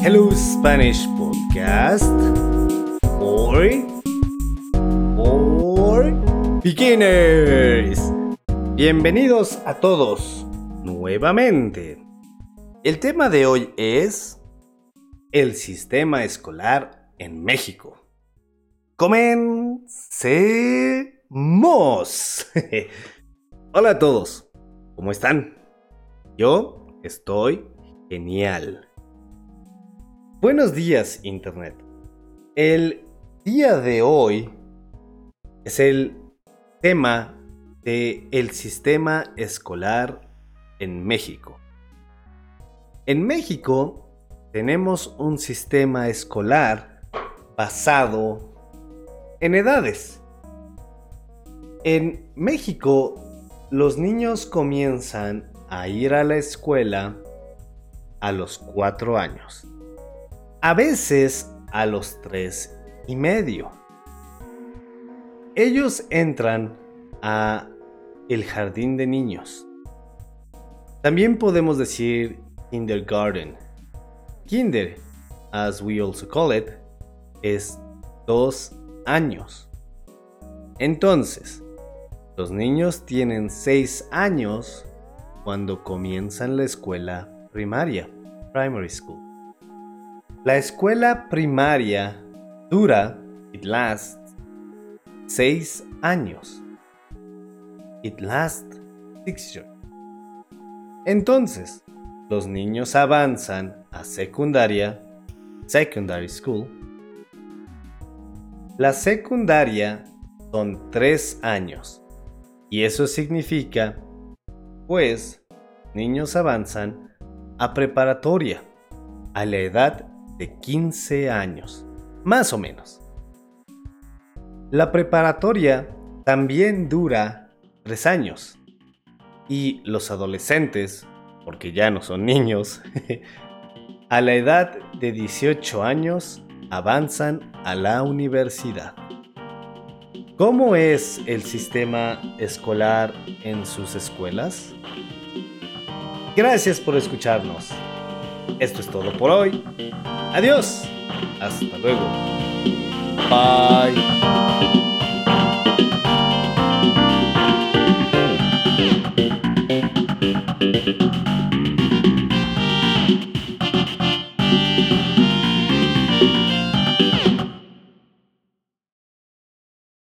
Hello Spanish Podcast or or beginners. Bienvenidos a todos nuevamente. El tema de hoy es el sistema escolar en México. Comencemos. Hola a todos, ¿cómo están? Yo estoy genial. Buenos días, Internet. El día de hoy es el tema de el sistema escolar en México. En México tenemos un sistema escolar basado en edades. En México, los niños comienzan a ir a la escuela a los cuatro años a veces a los tres y medio. Ellos entran a el jardín de niños. También podemos decir kindergarten. Kinder, as we also call it, es dos años. Entonces, los niños tienen seis años cuando comienzan la escuela primaria, primary school. La escuela primaria dura, it lasts, seis años. It lasts six years. Entonces, los niños avanzan a secundaria, secondary school. La secundaria son tres años. Y eso significa, pues, niños avanzan a preparatoria, a la edad de 15 años, más o menos. La preparatoria también dura 3 años y los adolescentes, porque ya no son niños, a la edad de 18 años avanzan a la universidad. ¿Cómo es el sistema escolar en sus escuelas? Gracias por escucharnos. Esto es todo por hoy. Adiós. Hasta luego. Bye.